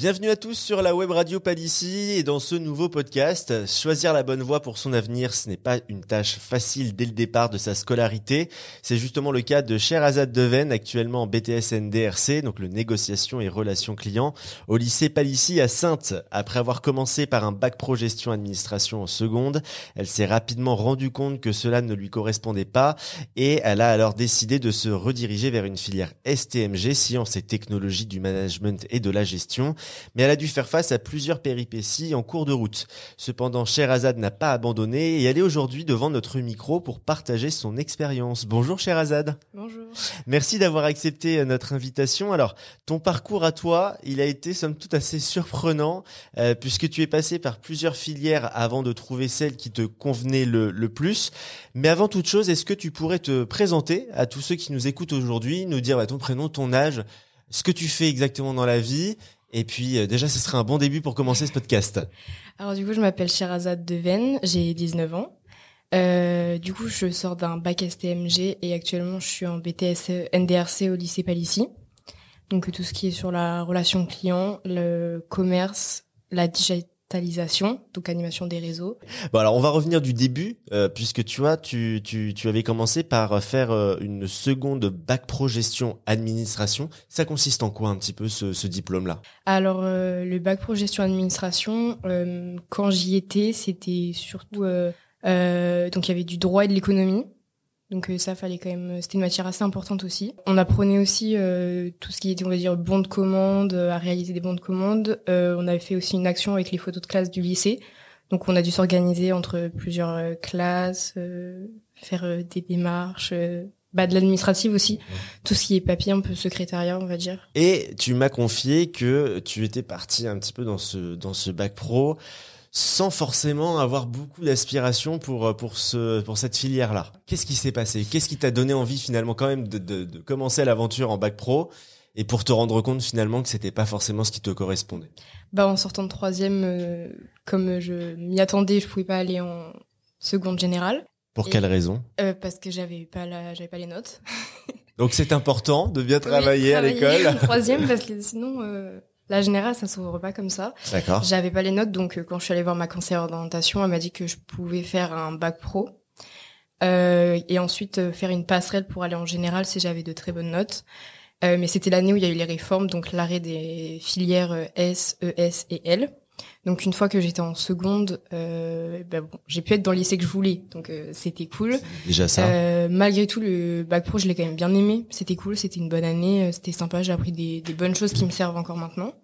Bienvenue à tous sur la web radio Palissy et dans ce nouveau podcast. Choisir la bonne voie pour son avenir, ce n'est pas une tâche facile dès le départ de sa scolarité. C'est justement le cas de Sherazade Deven, actuellement en BTS NDRC, donc le négociation et relations clients, au lycée Palissy à Sainte. Après avoir commencé par un bac pro gestion administration en seconde, elle s'est rapidement rendue compte que cela ne lui correspondait pas et elle a alors décidé de se rediriger vers une filière STMG, sciences et technologies du management et de la gestion mais elle a dû faire face à plusieurs péripéties en cours de route. Cependant, Sherazade n'a pas abandonné et elle est aujourd'hui devant notre micro pour partager son expérience. Bonjour Sherazade. Bonjour. Merci d'avoir accepté euh, notre invitation. Alors, ton parcours à toi, il a été somme toute assez surprenant euh, puisque tu es passé par plusieurs filières avant de trouver celle qui te convenait le, le plus. Mais avant toute chose, est-ce que tu pourrais te présenter à tous ceux qui nous écoutent aujourd'hui, nous dire bah, ton prénom, ton âge, ce que tu fais exactement dans la vie et puis euh, déjà, ce serait un bon début pour commencer ce podcast. Alors du coup, je m'appelle Sherazade Deven, j'ai 19 ans. Euh, du coup, je sors d'un bac STMG et actuellement, je suis en BTS NDRC au lycée Palissy. Donc tout ce qui est sur la relation client, le commerce, la donc animation des réseaux. Bon alors on va revenir du début euh, puisque tu vois tu, tu tu avais commencé par faire euh, une seconde bac pro gestion administration. Ça consiste en quoi un petit peu ce, ce diplôme là Alors euh, le bac pro gestion administration quand j'y étais c'était surtout donc il y avait du droit et de l'économie. Donc euh, ça fallait quand même, c'était une matière assez importante aussi. On apprenait aussi euh, tout ce qui était, on va dire, bons de commande, euh, à réaliser des bons de commande. on avait fait aussi une action avec les photos de classe du lycée. Donc on a dû s'organiser entre plusieurs classes, faire des démarches, bah, de l'administratif aussi, tout ce qui est papier, un peu secrétariat, on va dire. Et tu m'as confié que tu étais parti un petit peu dans ce dans ce bac pro sans forcément avoir beaucoup d'aspiration pour euh, pour ce pour cette filière là. Qu'est-ce qui s'est passé? Qu'est-ce qui t'a donné envie finalement quand même de, de, de commencer l'aventure en bac pro et pour te rendre compte finalement que c'était pas forcément ce qui te correspondait? Bah en sortant de troisième, euh, comme je m'y attendais, je pouvais pas aller en seconde générale. Pour quelle raison? euh, Parce que j'avais pas la, j'avais pas les notes. Donc c'est important de bien travailler, à l'école. troisième parce que sinon euh, la générale, ça s'ouvre pas comme ça. D'accord. J'avais pas les notes, donc euh, quand je suis allée voir ma conseillère d'orientation, elle m'a dit que je pouvais faire un bac pro euh, et ensuite euh, faire une passerelle pour aller en général si j'avais de très bonnes notes. Euh, mais c'était l'année où il y a eu les réformes, donc l'arrêt des filières S, ES et L. Donc une fois que j'étais en seconde, euh, ben bon, j'ai pu être dans le lycée que je voulais, donc euh, c'était cool. Déjà ça. Euh, malgré tout, le bac pro, je l'ai quand même bien aimé. C'était cool, c'était une bonne année, euh, c'était sympa. J'ai appris des, des, bonnes choses qui me servent encore maintenant.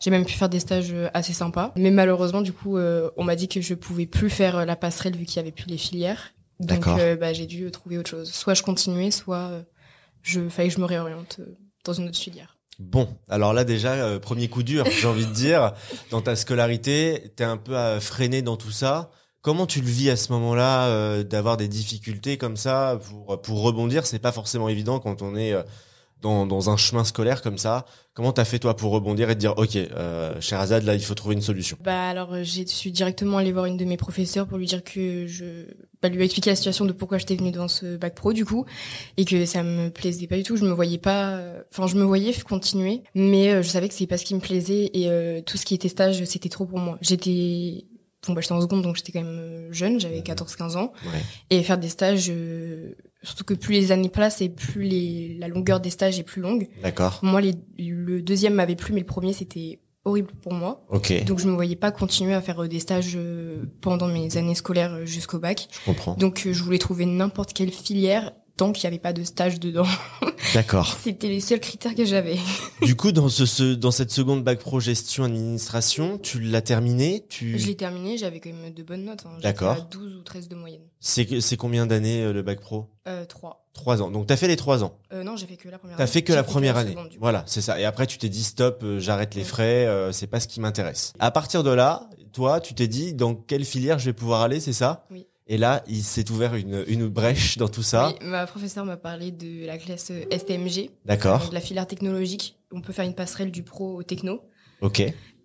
J'ai même pu faire des stages euh, assez sympas. Mais malheureusement, du coup, on m'a dit que je pouvais plus faire la passerelle vu qu'il y avait plus les filières. Donc bah, j'ai dû trouver autre chose. Soit je continuais, soit je fallait que je me réoriente dans une autre filière. Bon, alors là déjà, euh, premier coup dur, j'ai envie de dire, dans ta scolarité, t'es un peu à freiné dans tout ça. Comment tu le vis à ce moment-là euh, d'avoir des difficultés comme ça pour pour rebondir? C'est pas forcément évident quand on est euh, dans, dans un chemin scolaire comme ça. Comment t'as fait toi pour rebondir et te dire ok, euh, Azad, là il faut trouver une solution? Bah alors euh, j'ai suis directement allé voir une de mes professeurs pour lui dire que je bah, lui expliquer la situation de pourquoi j'étais venue dans ce bac pro du coup et que ça me plaisait pas du tout. Je me voyais pas, enfin je me voyais continuer, mais euh, je savais que c'est pas ce qui me plaisait et euh, tout ce qui était stage c'était trop pour moi. J'étais bon bah j'étais en seconde donc j'étais quand même jeune, j'avais 14-15 ans ouais. et faire des stages surtout que plus les années passent et plus les, la longueur des stages est plus longue. D'accord. Moi, les, le deuxième m'avait plu, mais le premier c'était horrible pour moi. Ok. Donc je me voyais pas continuer à faire euh, des stages euh, pendant mes années scolaires euh, jusqu'au bac. Je comprends. Donc je voulais trouver n'importe quelle filière tant qu'il n'y avait pas de stage dedans. D'accord. C'était les seuls critères que j'avais. du coup, dans ce, dans cette seconde bac pro gestion administration, tu l'as terminé tu... Je l'ai terminé, j'avais quand même de bonnes notes. Hein. D'accord. 12 ou 13 de moyenne. C'est, c'est combien d'années euh, le bac pro? Euh, 3. 3 ans. Donc t'as fait les 3 ans euh, Non, j'ai fait que la première T'as année. fait que la première que année. Seconde, voilà, c'est ça. Et après tu t'es dit stop, euh, j'arrête les frais, euh, c'est pas ce qui m'intéresse. À partir de là, toi, tu t'es dit dans quelle filière je vais pouvoir aller, c'est ça? Oui. Et là, il s'est ouvert une, une brèche dans tout ça. Oui, ma professeure m'a parlé de la classe euh, STMG. D'accord. De la filière technologique. On peut faire une passerelle du pro au techno. Ok.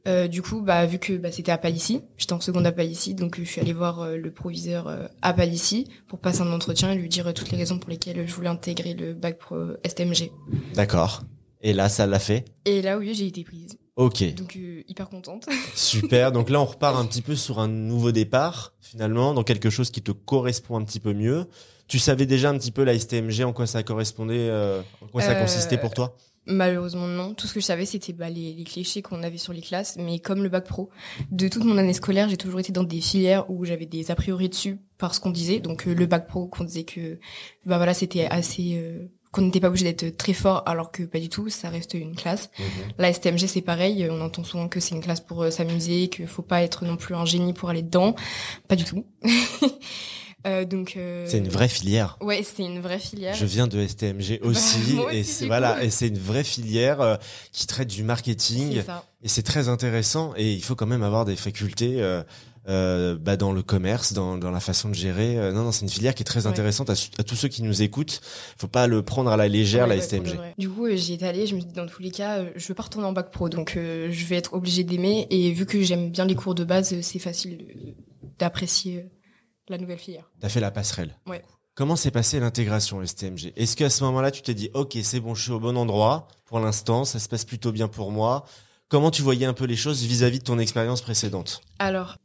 Euh, du coup, bah, vu que bah, c'était à Palissy, j'étais en seconde à Palissy, donc je suis allée voir euh, le proviseur euh, à Palissy pour passer un entretien et lui dire toutes les raisons pour lesquelles je voulais intégrer le bac pro STMG. D'accord. Et là, ça l'a fait? Et là, oui, j'ai été prise. Ok. Donc euh, hyper contente. Super. Donc là, on repart un petit peu sur un nouveau départ, finalement, dans quelque chose qui te correspond un petit peu mieux. Tu savais déjà un petit peu la STMG, en quoi ça correspondait, euh, en quoi ça Euh, consistait pour toi? Malheureusement non. Tout ce que je savais c'était bah, les, les clichés qu'on avait sur les classes, mais comme le bac pro, de toute mon année scolaire, j'ai toujours été dans des filières où j'avais des a priori dessus par ce qu'on disait. Donc euh, le bac pro, qu'on disait que bah voilà c'était assez euh, qu'on n'était pas obligé d'être très fort, alors que pas du tout. Ça reste une classe. La STMG c'est pareil. On entend souvent que c'est une classe pour euh, s'amuser, qu'il faut pas être non plus un génie pour aller dedans. Pas du tout. Euh, donc euh, C'est une vraie filière. Ouais, c'est une vraie filière. Je viens de STMG aussi, moi aussi, et coup. voilà, et c'est une vraie filière euh, qui traite du marketing, et c'est très intéressant. Et il faut quand même avoir des facultés euh, bah, dans le commerce, dans, dans la façon de gérer. Euh, non, non, c'est une filière qui est très Ouais. intéressante à, tous ceux qui nous écoutent. Faut pas le prendre à la légère, Ouais, la ouais, STMG. Du coup, euh, j'y étais allée, je me dit, dans tous les cas, je veux pas retourner en bac pro, donc euh, je vais être obligée d'aimer. Et vu que j'aime bien les cours de base, c'est facile d'apprécier la nouvelle filière. T'as fait la passerelle. Ouais. Comment s'est passée l'intégration STMG Est-ce qu'à ce moment-là, tu t'es dit, ok, c'est bon, je suis au bon endroit? Pour l'instant, ça se passe plutôt bien pour moi. Comment tu voyais un peu les choses vis-à-vis de ton expérience précédente? Alors,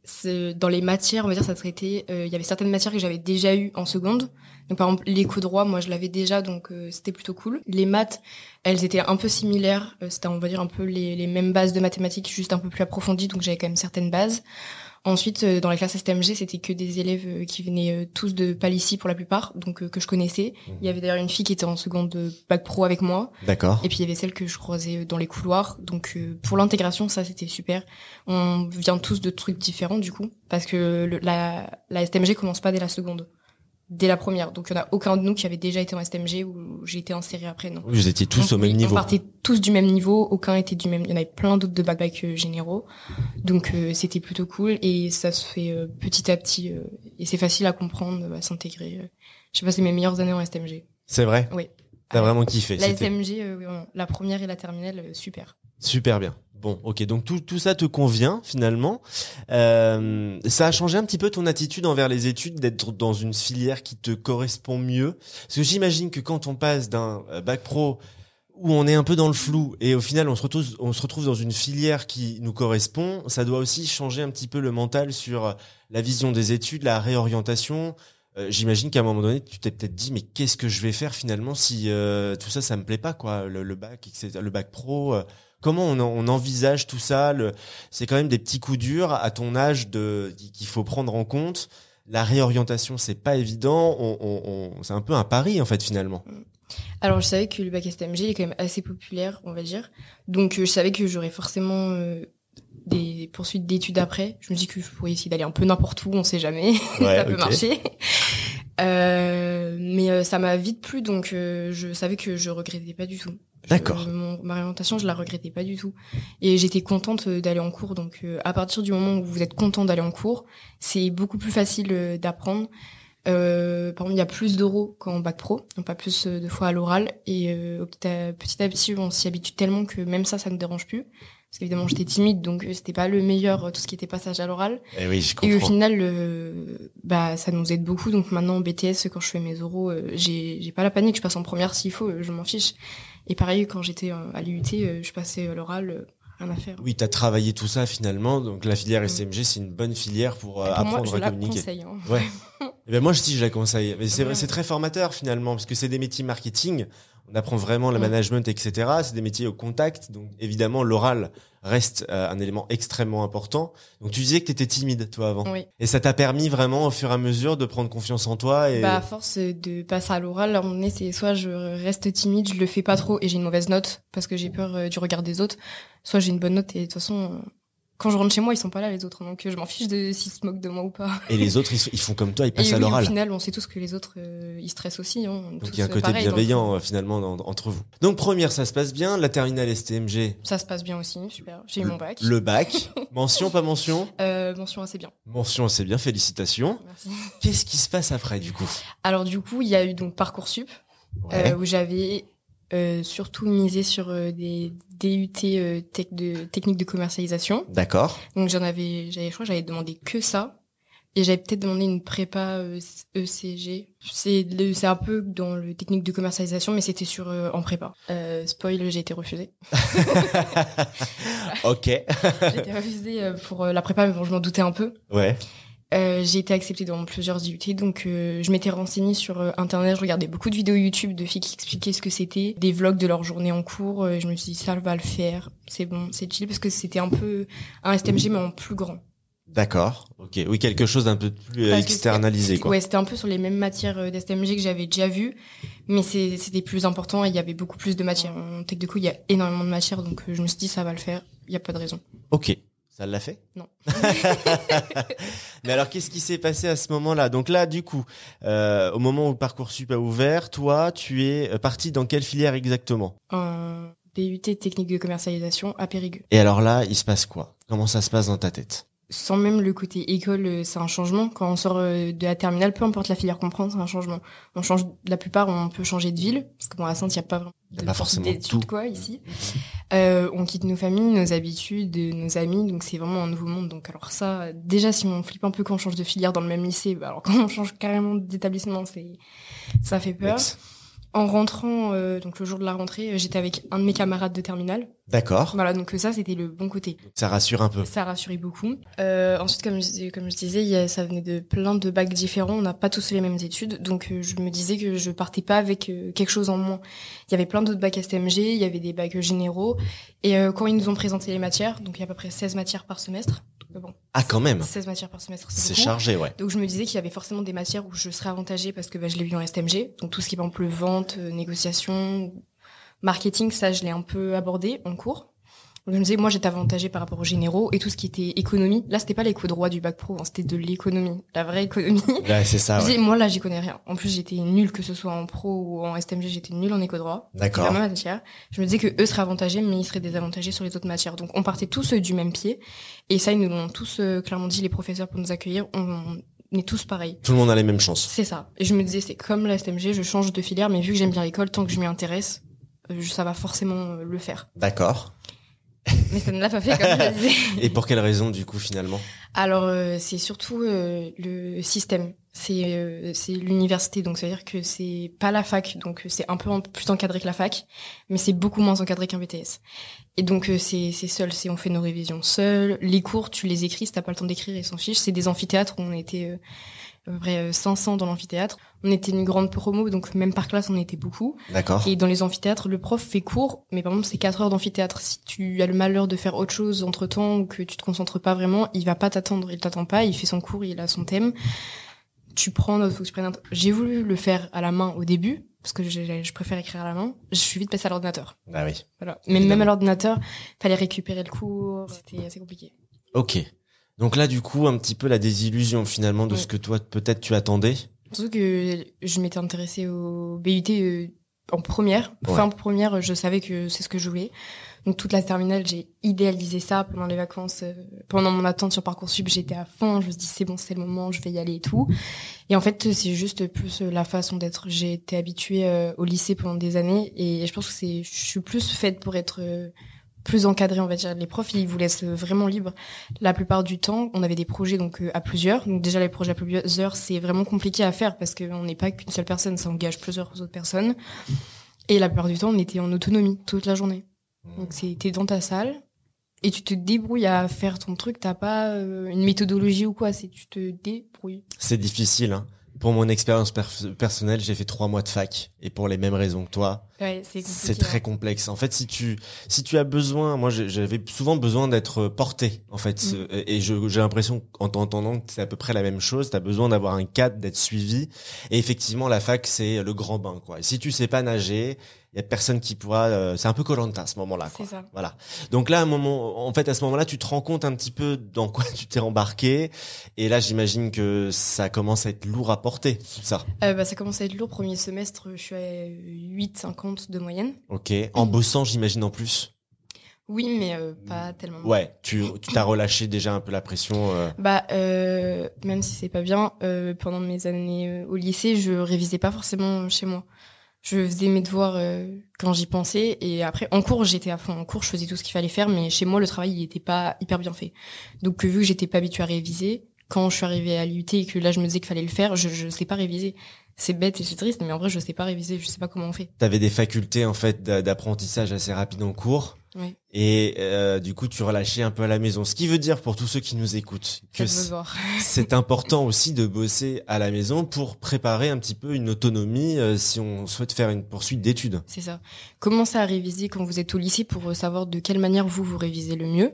dans les matières, on va dire, ça traitait. euh, Il y avait certaines matières que j'avais déjà eues en seconde. Donc, par exemple, l'éco-droit, moi, je l'avais déjà, donc euh, c'était plutôt cool. Les maths, elles étaient un peu similaires. euh, c'était, on va dire, un peu les, les mêmes bases de mathématiques, juste un peu plus approfondies. Donc, j'avais quand même certaines bases. Ensuite, euh, dans la classe STMG, c'était que des élèves euh, qui venaient euh, tous de Palissy pour la plupart, donc que je connaissais. Il y avait d'ailleurs une fille qui était en seconde de bac pro avec moi. D'accord. Et puis il y avait celle que je croisais dans les couloirs. Donc pour l'intégration, ça c'était super. On vient tous de trucs différents du coup, parce que le- la, la STMG commence pas dès la seconde, dès la première. Donc il y en a aucun de nous qui avait déjà été en STMG ou j'ai été inséré après. Non. Vous étiez tous On- au même niveau. On partait tous du même niveau, aucun était du même. Il y en avait plein d'autres de bac bac euh, généraux, donc euh, c'était plutôt cool et ça se fait euh, petit à petit euh, et c'est facile à comprendre, à s'intégrer. euh. J'ai passé mes meilleures années en STMG. C'est vrai? Oui. T'as vraiment kiffé. La STMG, euh, oui, la première et la terminale, euh, super. Super bien. Bon, ok, donc tout, tout ça te convient finalement. Euh, ça a changé un petit peu ton attitude envers les études, d'être dans une filière qui te correspond mieux? Parce que j'imagine que quand on passe d'un euh, bac pro où on est un peu dans le flou et au final on se retrouve, on se retrouve dans une filière qui nous correspond, ça doit aussi changer un petit peu le mental sur euh, la vision des études, la réorientation. J'imagine qu'à un moment donné, tu t'es peut-être dit, mais qu'est-ce que je vais faire finalement si tout ça, ça me plaît pas, quoi, le, bac, le bac pro. Comment on, en- on envisage tout ça C'est quand même des petits coups durs à ton âge de qu'il faut prendre en compte. La réorientation, c'est pas évident. On, on, on- c'est un peu un pari en fait finalement. Alors, je savais que le bac STMG il est quand même assez populaire, on va dire. Donc, euh, je savais que j'aurais forcément euh, des poursuites d'études après. Je me dis que je pourrais essayer d'aller un peu n'importe où, on sait jamais. ça peut marcher. Euh, mais euh, ça m'a vite plu, donc euh, je savais que je regrettais pas du tout. D'accord. mon- ma orientation, je la regrettais pas du tout. Et j'étais contente euh, d'aller en cours. Donc, euh, à partir du moment où vous êtes content d'aller en cours, c'est beaucoup plus facile d'apprendre. Euh, par exemple, il y a plus d'euros qu'en bac pro, donc pas plus de fois à l'oral. Et euh, au petit, à, petit à petit, on s'y habitue tellement que même ça, ça ne dérange plus. Parce qu'évidemment, j'étais timide, donc euh, c'était pas le meilleur, euh, tout ce qui était passage à l'oral. Eh oui, je Et au final, euh, bah, ça nous aide beaucoup. Donc maintenant, en BTS, quand je fais mes oraux, euh, j'ai j'ai pas la panique. Je passe en première s'il faut, euh, je m'en fiche. Et pareil, quand j'étais à l'UT, je passais euh, l'oral, euh, rien à faire. Oui, t'as travaillé tout ça finalement. Donc la filière Mm. STMG, c'est une bonne filière pour, Et pour moi, apprendre je à la communiquer. conseille. hein. Ouais. Eh ben moi aussi je la conseille. Mais c'est c'est très formateur finalement parce que c'est des métiers marketing. On apprend vraiment le Mm. management, etc. C'est des métiers au contact. Donc évidemment l'oral reste euh, un élément extrêmement important. Donc tu disais que t'étais timide toi avant. Oui. Et ça t'a permis vraiment au fur et à mesure de prendre confiance en toi et Bah, à force de passer à l'oral, à un moment donné, c'est soit je reste timide, je le fais pas trop et j'ai une mauvaise note parce que j'ai peur euh, du regard des autres, soit j'ai une bonne note et de toute façon, euh, quand je rentre chez moi, ils sont pas là les autres, donc euh, je m'en fiche de s'ils se moquent de moi ou pas. et les autres ils, font comme toi, ils Et passent à oui, au l'oral. final, on sait tous que les autres, euh, ils stressent aussi. Hein, Donc il y a un euh, côté pareil, bienveillant finalement entre vous. Donc première ça se passe bien, la terminale STMG, Ça se passe bien aussi, super. J'ai eu mon bac. le bac, mention pas mention, Euh, mention assez bien. mention c'est bien, félicitations. Merci. Qu'est-ce qui se passe après du coup? Alors du coup, il y a eu donc Parcoursup Ouais. euh, où j'avais euh, surtout misé sur euh, des DUT euh, tech de techniques de commercialisation. D'accord. Donc j'en avais, j'avais, je crois, j'avais demandé que ça. Et j'avais peut-être demandé une prépa euh, ECG. C'est c'est un peu dans le technique de commercialisation, mais c'était sur euh, en prépa. Euh, spoil, j'ai été refusée. ok. j'ai été refusée pour la prépa, mais bon, je m'en doutais un peu. Ouais. Euh, j'ai été acceptée dans plusieurs IUT, donc euh, je m'étais renseignée sur euh, internet, je regardais beaucoup de vidéos YouTube de filles qui expliquaient ce que c'était, des vlogs de leur journée en cours, euh, je me suis dit ça va le faire, c'est bon, c'est chill parce que c'était un peu un STMG mais en plus grand. D'accord. Ok. Oui, quelque chose d'un peu plus Parce externalisé, quoi. Ouais, c'était un peu sur les mêmes matières d'STMG que j'avais déjà vues, mais c'était plus important et il y avait beaucoup plus de matières. En Tech de coup, il y a énormément de matières, donc je me suis dit ça va le faire, il y a pas de raison. Ok. Ça l'a fait? Non. Mais alors, qu'est-ce qui s'est passé à ce moment-là? Donc là, du coup, euh, au moment où Parcoursup a ouvert, toi, tu es euh, parti dans quelle filière exactement? Un BUT technique de commercialisation à Périgueux. Et alors là, il se passe quoi? Comment ça se passe dans ta tête? Sans même le côté école, euh, c'est un changement. Quand on sort de la terminale, peu importe la filière qu'on prend, c'est un changement. On change, la plupart, on peut changer de ville, parce que bon, à Sainte, il n'y a pas vraiment de pas forcément d'études, quoi, ici. Euh, on quitte nos familles, nos habitudes, nos amis, donc c'est vraiment un nouveau monde. Donc alors ça, déjà, si on flippe un peu quand on change de filière dans le même lycée, bah alors quand on change carrément d'établissement, c'est, ça fait peur. En rentrant, euh, donc le jour de la rentrée, euh, j'étais avec un de mes camarades de terminale. D'accord. Voilà, donc euh, ça, c'était le bon côté. Ça rassure un peu. Ça rassurait beaucoup. Euh, ensuite, comme je, comme je disais, il y a- ça venait de plein de bacs différents. On n'a pas tous les mêmes études, donc euh, je me disais que je partais pas avec quelque chose en moins. Il y avait plein d'autres bacs STMG, il y avait des bacs généraux. Et quand ils nous ont présenté les matières, donc il y a à peu près 16 matières par semestre. Bon, Ah, quand même. 16 matières par semestre, c'est chargé, ouais. Donc je me disais qu'il y avait forcément des matières où je serais avantagée parce que bah, je l'ai vu en STMG. Donc tout ce qui est par exemple vente, euh, négociation, marketing, ça je l'ai un peu abordé en cours. Donc je me disais moi j'étais avantagée par rapport aux généraux et tout ce qui était économie. Là c'était pas les cours droit du bac pro, hein, c'était de l'économie, la vraie économie. Ouais, c'est ça, Je me ouais. disais, moi là j'y connais rien. En plus j'étais nulle que ce soit en pro ou en STMG, j'étais nulle en éco droit. D'accord. C'était la même matière. Je me disais que eux seraient avantagés, mais ils seraient désavantagés sur les autres matières. Donc on partait tous euh, du même pied. Et ça, ils nous l'ont tous euh, clairement dit, les professeurs, pour nous accueillir. On, on est tous pareils. Tout le monde a les mêmes chances. C'est ça. Et je me disais, c'est comme la STMG, je change de filière, mais vu que j'aime bien l'école, tant que je m'y intéresse, euh, ça va forcément le faire. D'accord. Mais ça ne l'a pas fait comme je le disais. Et pour quelle raison, du coup, finalement? Alors euh, c'est surtout euh, le système, c'est euh, c'est l'université, donc ça veut dire que c'est pas la fac, donc euh, c'est un peu en- plus encadré que la fac, mais c'est beaucoup moins encadré qu'un BTS. Et donc euh, c'est c'est seul, c'est on fait nos révisions seuls, les cours tu les écris, si t'as pas le temps d'écrire ils s'en fichent. C'est des amphithéâtres où on était euh, à peu près euh, 500 dans l'amphithéâtre. On était une grande promo, donc même par classe on était beaucoup. D'accord. Et dans les amphithéâtres, le prof fait cours, mais par exemple, c'est 4 heures d'amphithéâtre. Si tu as le malheur de faire autre chose entre temps ou que tu te concentres pas vraiment, il va pas t'attendre, il t'attend pas, il fait son cours, il a son thème. Tu prends note, faut que tu prennes un- J'ai voulu le faire à la main au début, parce que je, je préfère écrire à la main. Je suis vite passée à l'ordinateur. Ah oui. Voilà. Mais Évidemment. même à l'ordinateur, fallait récupérer le cours, c'était assez compliqué. Ok. Donc là, du coup, un petit peu la désillusion, finalement, de Ouais. ce que toi, peut-être, tu attendais. Surtout que je m'étais intéressée au BUT euh, en première. Ouais. Fin première, je savais que c'est ce que je voulais. Donc toute la terminale, j'ai idéalisé ça pendant les vacances. euh, pendant mon attente sur Parcoursup, j'étais à fond. Je me suis dit c'est bon, c'est le moment, je vais y aller et tout. Et en fait, c'est juste plus euh, la façon d'être. J'ai été habituée au lycée pendant des années et je pense que c'est, je suis plus faite pour être plus encadrée, on va dire. Les profs, ils vous laissent vraiment libre. La plupart du temps, on avait des projets donc euh, à plusieurs. Donc déjà les projets à plusieurs, c'est vraiment compliqué à faire parce qu'on n'est pas qu'une seule personne, ça engage plusieurs autres personnes. Et la plupart du temps, on était en autonomie toute la journée. Donc c'est t'es dans ta salle et tu te débrouilles à faire ton truc. T'as pas euh, une méthodologie ou quoi, c'est tu te débrouilles. C'est difficile, hein. Pour mon expérience personnelle, j'ai fait trois mois de fac. Et pour les mêmes raisons que toi, Ouais, c'est très complexe. En fait, si tu, si tu as besoin, moi, j'avais souvent besoin d'être porté, en fait. Mm. Et je- j'ai l'impression, en t'entendant, que c'est à peu près la même chose. T'as besoin d'avoir un cadre, d'être suivi. Et effectivement, la fac, c'est le grand bain, quoi. Et si tu sais pas nager, il y a personne qui pourra, euh, c'est un peu Colanta à ce moment-là. C'est ça. Voilà. Donc là, à un moment, en fait, à ce moment-là, tu te rends compte un petit peu dans quoi tu t'es embarqué. Et là, j'imagine que ça commence à être lourd à porter, tout ça. Euh, bah, ça commence à être lourd. Premier semestre, je suis à 8,50 de moyenne. Ok. En bossant, j'imagine en plus? Oui, mais euh, pas tellement. Ouais. Tu, t'as relâché déjà un peu la pression. euh, Bah, euh, même si c'est pas bien, pendant mes années au lycée, je révisais pas forcément chez moi. Je faisais mes devoirs euh, quand j'y pensais et après en cours j'étais à fond. En cours je faisais tout ce qu'il fallait faire, mais chez moi le travail il était pas hyper bien fait. Donc euh, vu que j'étais pas habituée à réviser, quand je suis arrivée à l'UT et que là je me disais qu'il fallait le faire, je je sais pas réviser. C'est bête et c'est triste, mais en vrai je sais pas réviser, je sais pas comment on fait. T'avais des facultés en fait d'a- d'apprentissage assez rapides en cours. Et euh, du coup, tu relâchais un peu à la maison. Ce qui veut dire pour tous ceux qui nous écoutent que c'est important aussi de bosser à la maison pour préparer un petit peu une autonomie euh, si on souhaite faire une poursuite d'études. C'est ça. Commencez à réviser quand vous êtes au lycée pour euh, savoir de quelle manière vous vous révisez le mieux.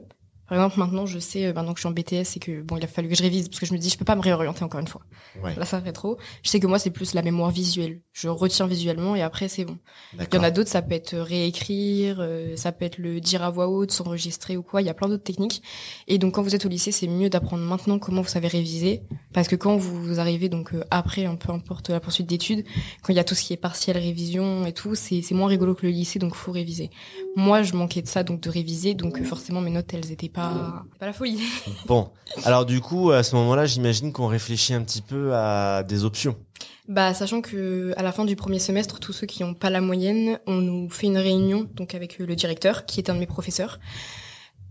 Par exemple, maintenant, je sais, euh, maintenant que je suis en BTS et que bon, il a fallu que je révise parce que je me dis, je peux pas me réorienter encore une fois. Ouais, Là, ça fait trop. Je sais que moi, c'est plus la mémoire visuelle. Je retiens visuellement et après, c'est bon. Il y en a d'autres, ça peut être réécrire, euh, ça peut être le dire à voix haute, s'enregistrer ou quoi. Il y a plein d'autres techniques. Et donc, quand vous êtes au lycée, c'est mieux d'apprendre maintenant comment vous savez réviser. Parce que quand vous arrivez, donc euh, après, un peu importe la poursuite d'études, quand il y a tout ce qui est partiel, révision et tout, c'est c'est moins rigolo que le lycée, donc faut réviser. Moi, je manquais de ça, donc de réviser. Donc, euh, forcément, mes notes, elles étaient pas, pas la folie. Bon, alors du coup, à ce moment-là, j'imagine qu'on réfléchit un petit peu à des options. Bah, sachant que à la fin du premier semestre, tous ceux qui n'ont pas la moyenne, on nous fait une réunion donc avec euh, le directeur, qui est un de mes professeurs,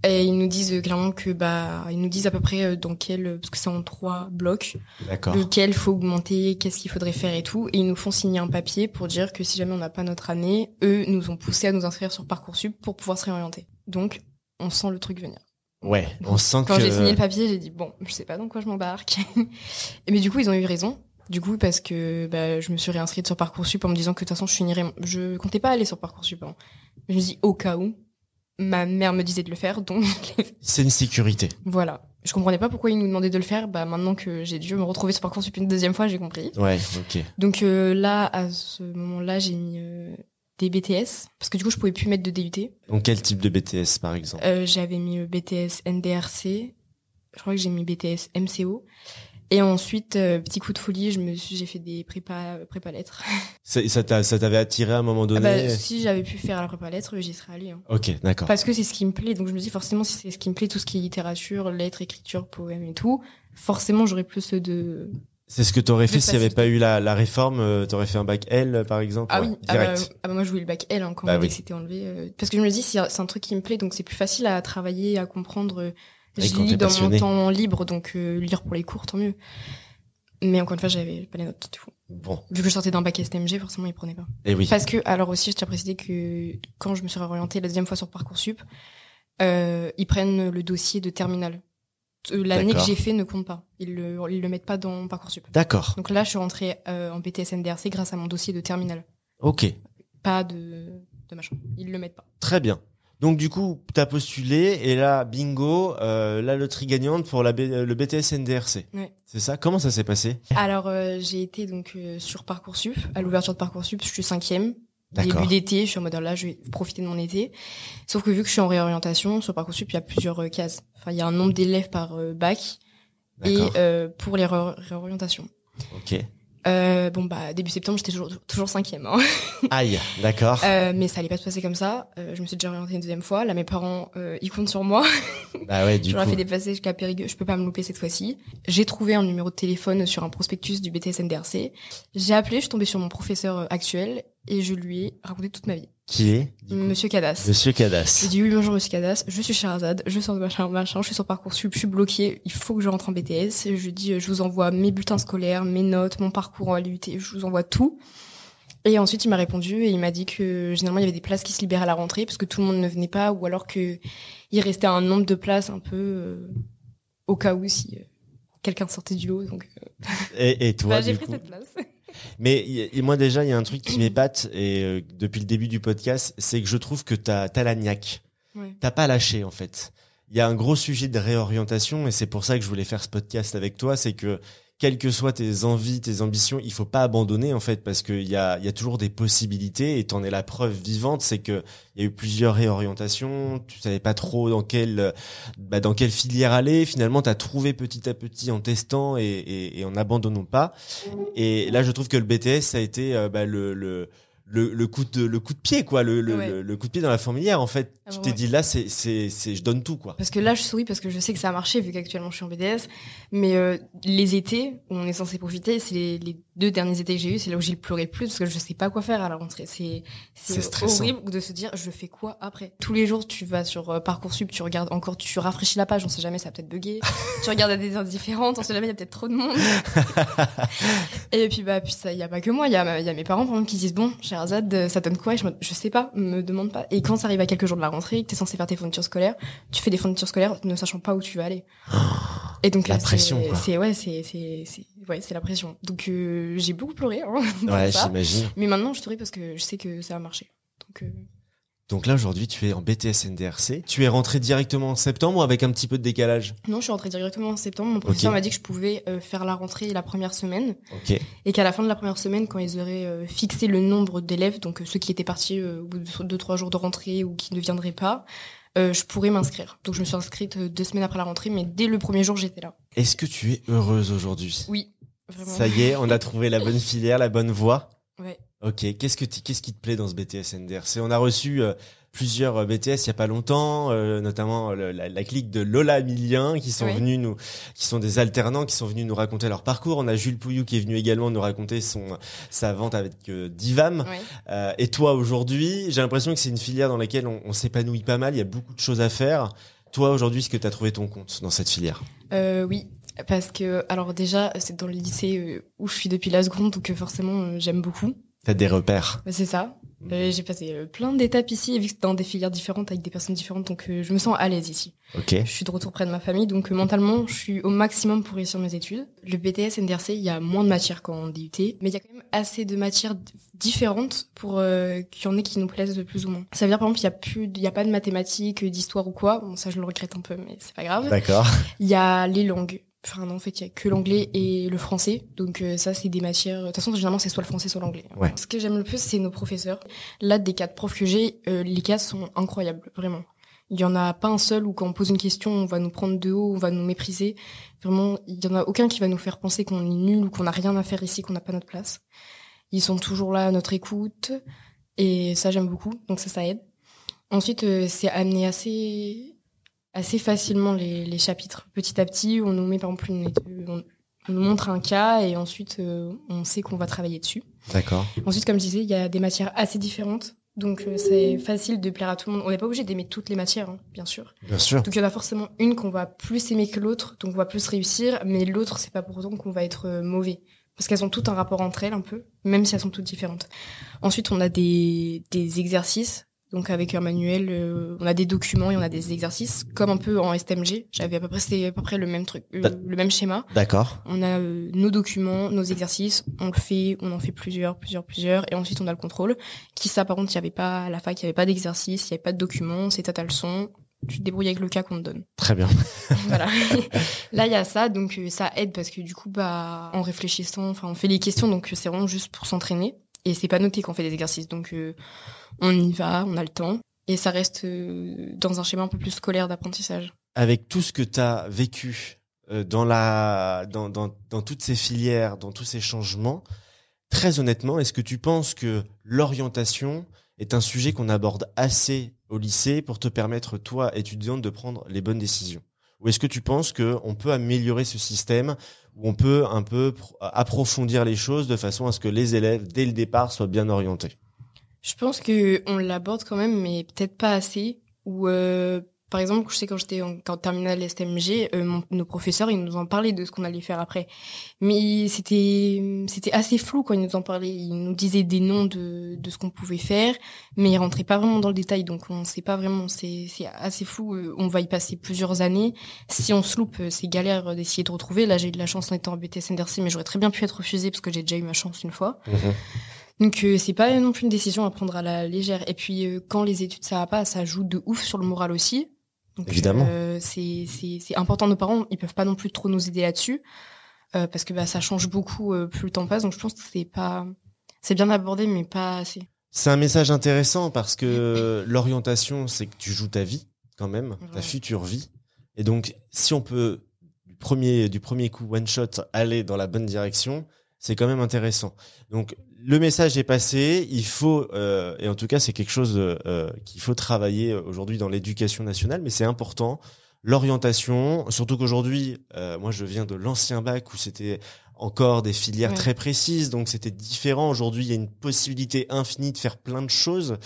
et ils nous disent euh, clairement que bah, ils nous disent à peu près euh, dans quel, parce que c'est en trois blocs, lequel faut augmenter, qu'est-ce qu'il faudrait faire et tout, et ils nous font signer un papier pour dire que si jamais on n'a pas notre année, eux nous ont poussé à nous inscrire sur parcoursup pour pouvoir se réorienter. Donc, on sent le truc venir. Ouais, on sent Quand que j'ai signé le papier, j'ai dit bon, je sais pas dans quoi je m'embarque. Mais du coup, ils ont eu raison. Du coup, parce que bah, je me suis réinscrite sur Parcoursup en me disant que de toute façon, je finirais. Je comptais pas aller sur Parcoursup. Hein. Je me dis au cas où. Ma mère me disait de le faire, donc c'est une sécurité. voilà. Je comprenais pas pourquoi ils nous demandaient de le faire. Bah maintenant que j'ai dû me retrouver sur Parcoursup une deuxième fois, j'ai compris. Ouais, ok. Donc euh, là, à ce moment-là, j'ai mis euh, des BTS parce que du coup, je pouvais plus mettre de DUT. Donc quel type de BTS par exemple? Euh, j'avais mis BTS NDRC. Je crois que j'ai mis BTS MCO. Et ensuite, euh, petit coup de folie, je me suis, j'ai fait des prépa, prépa lettres. Ça ça t'a- ça t'avait attiré à un moment Ah donné bah, si j'avais pu faire la prépa lettres, j'y serais allée. hein. Ok, d'accord. Parce que c'est ce qui me plaît. Donc je me dis forcément, si c'est ce qui me plaît, tout ce qui est littérature, lettres, écriture, poème et tout, forcément j'aurais plus de. C'est ce que t'aurais fait s'il n'y avait pas eu la, la réforme. euh, T'aurais fait un bac L par exemple. Ah Ouais, oui, ah bah, direct. ah bah, moi je voulais le bac L hein, quand Bah on m'a dit oui. que c'était enlevé. euh, parce que je me dis, c'est un truc qui me plaît, donc c'est plus facile à travailler, à comprendre. euh, Je lis dans passionné. mon temps libre, donc euh, lire pour les cours, tant mieux. Mais encore une fois, j'avais pas les notes du coup. Bon, Vu que je sortais d'un bac STMG, forcément, ils prenaient pas. et oui. Parce que, alors aussi, je tiens à préciser que quand je me suis réorientée la deuxième fois sur Parcoursup, euh, ils prennent le dossier de terminale. Euh, L'année que j'ai fait ne compte pas. Ils le, ils le mettent pas dans Parcoursup. D'accord. Donc là, je suis rentrée euh, en BTS NDRC grâce à mon dossier de terminale. Ok. Pas de, de machin. Ils le mettent pas. Très bien. Donc du coup, t'as postulé et là, bingo, euh, la loterie gagnante pour la B- le BTS NDRC. Ouais. C'est ça? Comment ça s'est passé? Alors, euh, j'ai été donc euh, sur Parcoursup. À l'ouverture de Parcoursup, je suis cinquième. D'accord. Début d'été, je suis en mode là, je vais profiter de mon été. Sauf que vu que je suis en réorientation, sur Parcoursup, il y a plusieurs euh, cases. Enfin, il y a un nombre d'élèves par euh, bac et euh, pour les ré- réorientations. Ok. Euh, bon bah début septembre, j'étais toujours toujours cinquième. Hein. Aïe. D'accord. Euh, mais ça allait pas se passer comme ça. Euh, je me suis déjà réorientée une deuxième fois. Là, mes parents, euh, ils comptent sur moi. bah ouais, du coup. fait déplacer jusqu'à Périgueux. Je peux pas me louper cette fois-ci. J'ai trouvé un numéro de téléphone sur un prospectus du BTS NDRC. J'ai appelé, je suis tombée sur mon professeur euh, actuel et je lui ai raconté toute ma vie. Qui est Monsieur Cadas. Monsieur J'ai Cadas. dit oui bonjour Monsieur Cadas, je suis Sherazade, je sors de machin machin, je suis sur parcoursup, je suis bloquée, il faut que je rentre en BTS. Je lui dis je vous envoie mes bulletins scolaires, mes notes, mon parcours à l'UT, je vous envoie tout. Et ensuite il m'a répondu et il m'a dit que généralement il y avait des places qui se libéraient à la rentrée parce que tout le monde ne venait pas ou alors que il restait un nombre de places un peu euh, au cas où si euh, quelqu'un sortait du lot. Donc euh, Et, et toi, bah, j'ai pris coup cette place. Mais y- et moi déjà, il y a un truc qui m'épate et euh, depuis le début du podcast, c'est que je trouve que t'as t'as la niaque. Ouais. T'as pas lâché en fait. Il y a un gros sujet de réorientation et c'est pour ça que je voulais faire ce podcast avec toi, c'est que quelles que soient tes envies, tes ambitions, il faut pas abandonner en fait parce qu'il y a, y a toujours des possibilités et t'en es la preuve vivante, c'est que il y a eu plusieurs réorientations, tu savais pas trop dans quelle, bah, dans quelle filière aller. Finalement, t'as trouvé petit à petit en testant et, et, et en abandonnant pas. Et là, je trouve que le BTS ça a été euh, bah, le, le le, le coup de le coup de pied quoi le, le, Ouais. le, le coup de pied dans la fourmilière en fait Ah, tu ouais. t'es dit là c'est c'est c'est je donne tout quoi Parce que là, je souris parce que je sais que ça a marché vu qu'actuellement je suis en BDS. Mais euh, les étés où on est censé profiter, c'est les, les deux derniers étés que j'ai eu, c'est là où j'ai pleuré le plus parce que je sais pas quoi faire à la rentrée. C'est C'est horrible de se dire je fais quoi après? Tous les jours, tu vas sur euh, parcoursup, tu regardes encore, tu rafraîchis la page, on sait jamais, ça va peut-être bugger. tu regardes à des heures différentes, on sait jamais, il y a peut-être trop de monde. Et puis bah puis ça, il y a pas que moi, il y a, ma- il y a mes parents par exemple qui disent bon, Sherazade, euh, ça donne quoi? Et je, me- je sais pas, me demande pas. Et quand ça arrive à quelques jours de la rentrée, que t'es censé faire tes fournitures scolaires, tu fais des fournitures scolaires ne sachant pas où tu vas aller. Et donc La là, pression, c'est ouais, c'est c'est ouais, c'est la pression. Donc euh, j'ai beaucoup pleuré hein, ouais j'imagine. Mais maintenant, je souris parce que je sais que ça va marcher. Donc euh, donc là aujourd'hui tu es en BTS NDRC tu es rentré directement en septembre avec un petit peu de décalage? Non, je suis rentrée directement en septembre. Mon professeur m'a dit que je pouvais euh, faire la rentrée la première semaine. Et qu'à la fin de la première semaine, quand ils auraient fixé le nombre d'élèves, donc ceux qui étaient partis au bout de deux trois jours de rentrée ou qui ne viendraient pas, euh, je pourrais m'inscrire. Donc je me suis inscrite euh, deux semaines après la rentrée, mais dès le premier jour, j'étais là. est-ce que tu es heureuse aujourd'hui? Oui, vraiment. ça y est on a trouvé la bonne filière la bonne voie Ouais. Ok, qu'est-ce que qu'est-ce qui te plaît dans ce BTS NDRC On a reçu euh, plusieurs euh, BTS il y a pas longtemps, euh, notamment euh, la, la clique de Lola Milien qui sont Oui. venus nous, qui sont des alternants, qui sont venus nous raconter leur parcours. On a Jules Pouillou qui est venu également nous raconter son sa vente avec euh, Divam. Euh, et toi aujourd'hui, j'ai l'impression que c'est une filière dans laquelle on, on s'épanouit pas mal. Il y a beaucoup de choses à faire. Toi aujourd'hui, est-ce que tu as trouvé ton compte dans cette filière? Euh, oui, parce que alors déjà, c'est dans le lycée où je suis depuis la seconde, donc forcément, j'aime beaucoup. T'as des repères Bah, C'est ça. Euh, j'ai passé euh, plein d'étapes ici, et vu que c'est dans des filières différentes avec des personnes différentes, donc euh, je me sens à l'aise ici. Ok. Je suis de retour près de ma famille, donc mentalement, je suis au maximum pour réussir mes études. Le BTS NDRC, il y a moins de matières qu'en DUT, mais il y a quand même assez de matières différentes pour qu'il y en ait qui nous plaisent plus ou moins. Ça veut dire par exemple, il y a plus, il y a pas de mathématiques, d'histoire ou quoi. Bon, ça je le regrette un peu, mais c'est pas grave. D'accord. Il y a les langues. Enfin non, en fait, il y a que l'anglais et le français. Donc euh, ça, c'est des matières. De toute façon, généralement, c'est soit le français, soit l'anglais. Ouais. Ce que j'aime le plus, c'est nos professeurs. Là, des quatre profs que j'ai, euh, les quatre sont incroyables, vraiment. Il y en a pas un seul où quand on pose une question, on va nous prendre de haut, on va nous mépriser. Vraiment, il y en a aucun qui va nous faire penser qu'on est nul ou qu'on n'a rien à faire ici, qu'on n'a pas notre place. Ils sont toujours là à notre écoute et ça j'aime beaucoup. Donc ça, ça aide. Ensuite, euh, c'est amené assez assez facilement les, les chapitres. Petit à petit, on nous met par exemple une, on, on nous montre un cas et ensuite euh, on sait qu'on va travailler dessus. D'accord. Ensuite, comme je disais, il y a des matières assez différentes. Donc euh, c'est facile de plaire à tout le monde. On n'est pas obligé d'aimer toutes les matières, hein, bien sûr. Bien sûr. Donc il y en a forcément une qu'on va plus aimer que l'autre, donc on va plus réussir, mais l'autre c'est pas pour autant qu'on va être euh, mauvais. Parce qu'elles ont toutes un rapport entre elles un peu, même si elles sont toutes différentes. Ensuite on a des, des exercices, donc avec un manuel, euh, on a des documents et on a des exercices, comme un peu en STMG. J'avais à peu près, c'était à peu près le même truc, euh, le même schéma. D'accord. On a euh, nos documents, nos exercices, on le fait, on en fait plusieurs, plusieurs, plusieurs, et ensuite on a le contrôle. Qui ça, par contre, il y avait pas à la fac, il y avait pas d'exercice, il y avait pas de documents, c'est à ta leçon, tu te débrouilles avec le cas qu'on te donne. Très bien. voilà. Là, il y a ça, donc euh, ça aide parce que du coup, bah, en réfléchissant, enfin, on fait les questions, donc c'est vraiment juste pour s'entraîner. Et c'est pas noté qu'on fait des exercices, donc euh, on y va, on a le temps. Et ça reste euh, dans un schéma un peu plus scolaire d'apprentissage. avec tout ce que tu as vécu euh, dans la dans, dans dans toutes ces filières, dans tous ces changements, très honnêtement, est-ce que tu penses que l'orientation est un sujet qu'on aborde assez au lycée pour te permettre toi étudiante de prendre les bonnes décisions? Ou est-ce que tu penses que on peut améliorer ce système on peut un peu pro- approfondir les choses de façon à ce que les élèves dès le départ soient bien orientés Je pense que on l'aborde quand même, mais peut-être pas assez. Ou euh, par exemple, je sais quand j'étais en, en terminale STMG, euh, mon- nos professeurs ils nous en parlaient de ce qu'on allait faire après, mais c'était c'était assez flou quand ils nous en parlaient. Ils nous disaient des noms de de ce qu'on pouvait faire, mais ils rentraient pas vraiment dans le détail, donc on sait pas vraiment. C'est c'est assez flou. Euh, On va y passer plusieurs années. Si on se loupe, euh, c'est galère d'essayer de retrouver. Là, j'ai eu de la chance en étant en BTS NDRC, mais j'aurais très bien pu être refusée parce que j'ai déjà eu ma chance une fois. Donc euh, c'est pas non plus une décision à prendre à la légère. Et puis euh, quand les études ça va pas, ça joue de ouf sur le moral aussi. Donc, Évidemment. euh, c'est important. Nos parents ils peuvent pas non plus trop nous aider là-dessus euh, parce que bah ça change beaucoup euh, plus le temps passe. Donc je pense que c'est pas c'est bien abordé mais pas assez. C'est un message intéressant parce que l'orientation, c'est que tu joues ta vie quand même, ta future vie. Et donc, si on peut du premier, du premier coup one shot aller dans la bonne direction, C'est quand même intéressant. Donc le message est passé. Il faut, euh, et en tout cas c'est quelque chose euh, qu'il faut travailler aujourd'hui dans l'éducation nationale, mais c'est important. L'orientation, surtout qu'aujourd'hui, euh, moi je viens de l'ancien bac où c'était encore des filières très précises, donc c'était différent. Aujourd'hui, il y a une possibilité infinie de faire plein de choses.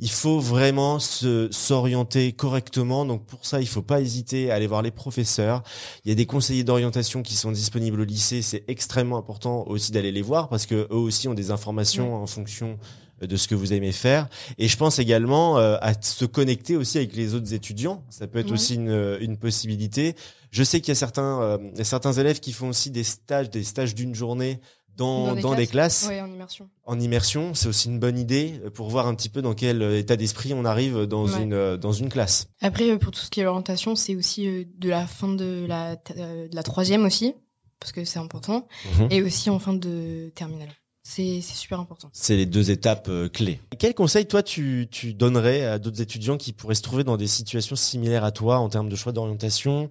Il faut vraiment se s'orienter correctement. Donc pour ça, il faut pas hésiter à aller voir les professeurs. Il y a des conseillers d'orientation qui sont disponibles au lycée. C'est extrêmement important aussi d'aller les voir parce que eux aussi ont des informations en fonction de ce que vous aimez faire. Et je pense également euh, à se connecter aussi avec les autres étudiants. Ça peut être aussi une, une possibilité. Je sais qu'il y a certains, euh, certains élèves qui font aussi des stages, des stages d'une journée dans, dans, des, classes. Oui, en immersion. En immersion, c'est aussi une bonne idée pour voir un petit peu dans quel état d'esprit on arrive dans une dans une classe. Après, pour tout ce qui est orientation, c'est aussi euh, de la fin de la de la troisième aussi, parce que c'est important, mhm. et aussi en fin de terminale. C'est super important. C'est les deux étapes euh, clés. Quel conseil, toi, tu, tu donnerais à d'autres étudiants qui pourraient se trouver dans des situations similaires à toi en termes de choix d'orientation,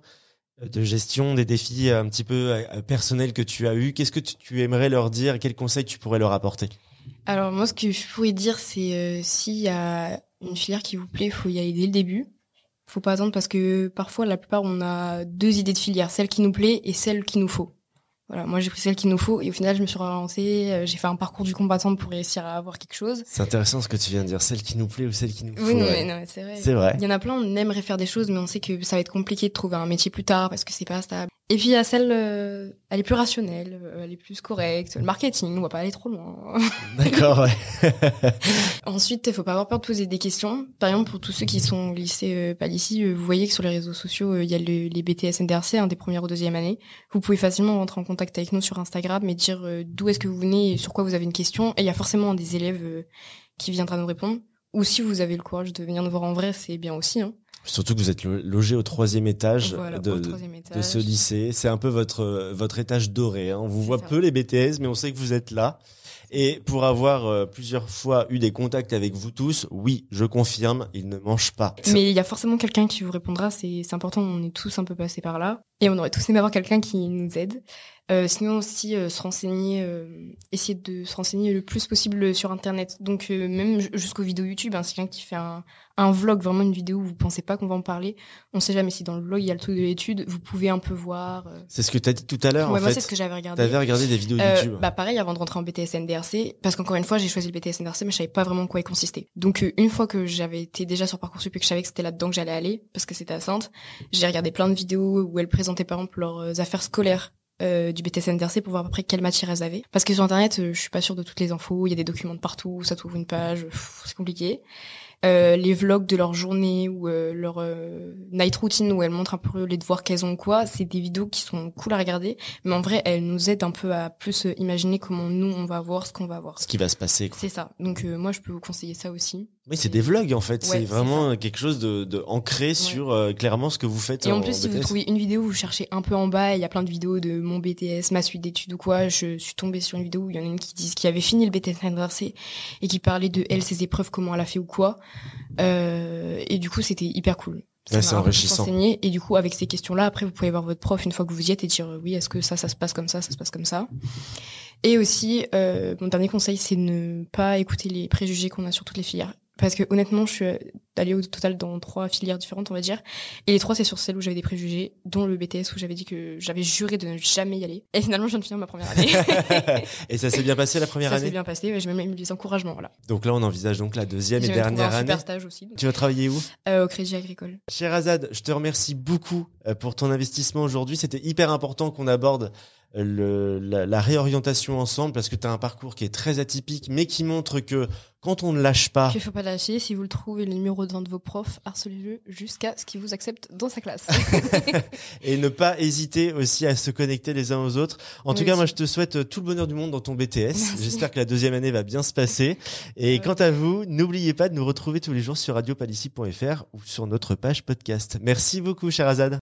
euh, de gestion des défis un petit peu euh, personnels que tu as eus? Qu'est-ce que tu aimerais leur dire Quel conseil tu pourrais leur apporter? Alors moi, ce que je pourrais dire, c'est s'il y a une filière qui vous plaît, il faut y aller dès le début. Faut pas attendre parce que parfois, la plupart, on a deux idées de filière, celle qui nous plaît et celle qu'il nous faut. Voilà, moi j'ai pris celle qu'il nous faut et au final je me suis relancée, euh, j'ai fait un parcours du combattant pour réussir à avoir quelque chose. C'est intéressant ce que tu viens de dire, celle qui nous plaît ou celle qui nous faut. Oui, non, mais, non, c'est vrai. C'est vrai. Il y en a plein, on aimerait faire des choses, mais on sait que ça va être compliqué de trouver un métier plus tard parce que c'est pas stable. Et puis il y a celle, euh, elle est plus rationnelle, euh, elle est plus correcte. Le marketing, on va pas aller trop loin. D'accord. Ouais. Ensuite, il faut pas avoir peur de poser des questions. Par exemple, pour tous ceux qui sont au lycée euh, Palissy, vous voyez que sur les réseaux sociaux, il y a le, les BTS NDRC, hein, des premières ou deuxième année. Vous pouvez facilement rentrer en contact avec nous sur Instagram et dire d'où est-ce que vous venez et sur quoi vous avez une question. Et il y a forcément des élèves qui viendront nous répondre. Ou si vous avez le courage de venir nous voir en vrai, c'est bien aussi. Hein. Surtout que vous êtes logé au troisième étage, de, de, ce lycée. C'est un peu votre votre étage doré. Hein. On vous voit peu les BTS, mais on sait que vous êtes là. Et pour avoir euh, plusieurs fois eu des contacts avec vous tous, oui, je confirme, ils ne mangent pas. Mais il y a forcément quelqu'un qui vous répondra. C'est important. On est tous un peu passés par là, et on aurait tous aimé avoir quelqu'un qui nous aide. Euh, sinon aussi euh, se renseigner, euh, essayer de se renseigner le plus possible sur internet. Donc même jusqu'aux vidéos YouTube, hein, c'est quelqu'un qui fait un, un vlog, vraiment une vidéo où vous pensez pas qu'on va en parler. On sait jamais si dans le vlog il y a le truc de l'étude, vous pouvez un peu voir. C'est ce que tu as dit tout à l'heure. Ouais, en moi c'est ce que j'avais regardé. T'avais regardé des vidéos YouTube. Bah pareil avant de rentrer en BTS NDRC, parce qu'encore une fois j'ai choisi le BTS NDRC mais je savais pas vraiment quoi il consistait. Donc une fois que j'avais été déjà sur parcoursup et que je savais que c'était là-dedans que j'allais aller, parce que c'était à Sainte, j'ai regardé plein de vidéos où elles présentaient par exemple leurs affaires scolaires euh, du BTS NDRC pour voir à peu près quelle matière elles avaient. Parce que sur internet, euh, je suis pas sûre de toutes les infos, il y a des documents de partout, ça t'ouvre une page, c'est compliqué. Euh, les vlogs de leur journée ou euh, leur euh, night routine où elles montrent un peu les devoirs qu'elles ont ou quoi, c'est des vidéos qui sont cool à regarder, mais en vrai elles nous aident un peu à plus imaginer comment nous on va voir ce qu'on va voir. Ce qui va se passer. C'est ça. Donc moi je peux vous conseiller ça aussi. Oui, c'est des vlogs en fait. c'est vraiment quelque chose de, de ancré sur clairement ce que vous faites. Et en, plus, si vous trouvez une vidéo, vous cherchez un peu en bas, il y a plein de vidéos de mon BTS, ma suite d'études ou quoi. Je suis tombée sur une vidéo où il y en a une qui dit qui avait fini le BTS NDRC et qui parlait de elle ses épreuves, comment elle a fait ou quoi. Euh, et du coup, c'était hyper cool. c'est enrichissant. Et du coup, avec ces questions-là, après, vous pouvez voir votre prof une fois que vous y êtes et dire euh, oui, est-ce que ça, ça se passe comme ça, ça se passe comme ça. Et aussi, euh, mon dernier conseil, c'est ne pas écouter les préjugés qu'on a sur toutes les filières. Parce que honnêtement, je suis allée au total dans trois filières différentes, on va dire. Et les trois, c'est sur celles où j'avais des préjugés, dont le BTS où j'avais dit que j'avais juré de ne jamais y aller. Et finalement, je viens de finir ma première année. et ça s'est bien passé la première année Ça s'est bien passé, j'ai même eu des encouragements, voilà. Donc là, on envisage donc la deuxième et, dernière un année. Super stage aussi. Tu vas travailler où? Euh, Au Crédit Agricole. Cher Azad, je te remercie beaucoup euh, pour ton investissement aujourd'hui. C'était hyper important qu'on aborde le, la, la, réorientation ensemble parce que tu as un parcours qui est très atypique mais qui montre que quand on ne lâche pas... Il faut pas lâcher. Si vous le trouvez, le numéro d'un de vos profs, harcelez-le jusqu'à ce qu'il vous accepte dans sa classe. et ne pas hésiter aussi à se connecter les uns aux autres. En tout cas, moi, je te souhaite tout le bonheur du monde dans ton BTS. J'espère que la deuxième année va bien se passer. Et quant à vous, n'oubliez pas de nous retrouver tous les jours sur radiopalici.fr ou sur notre page podcast. Merci beaucoup, cher Azad.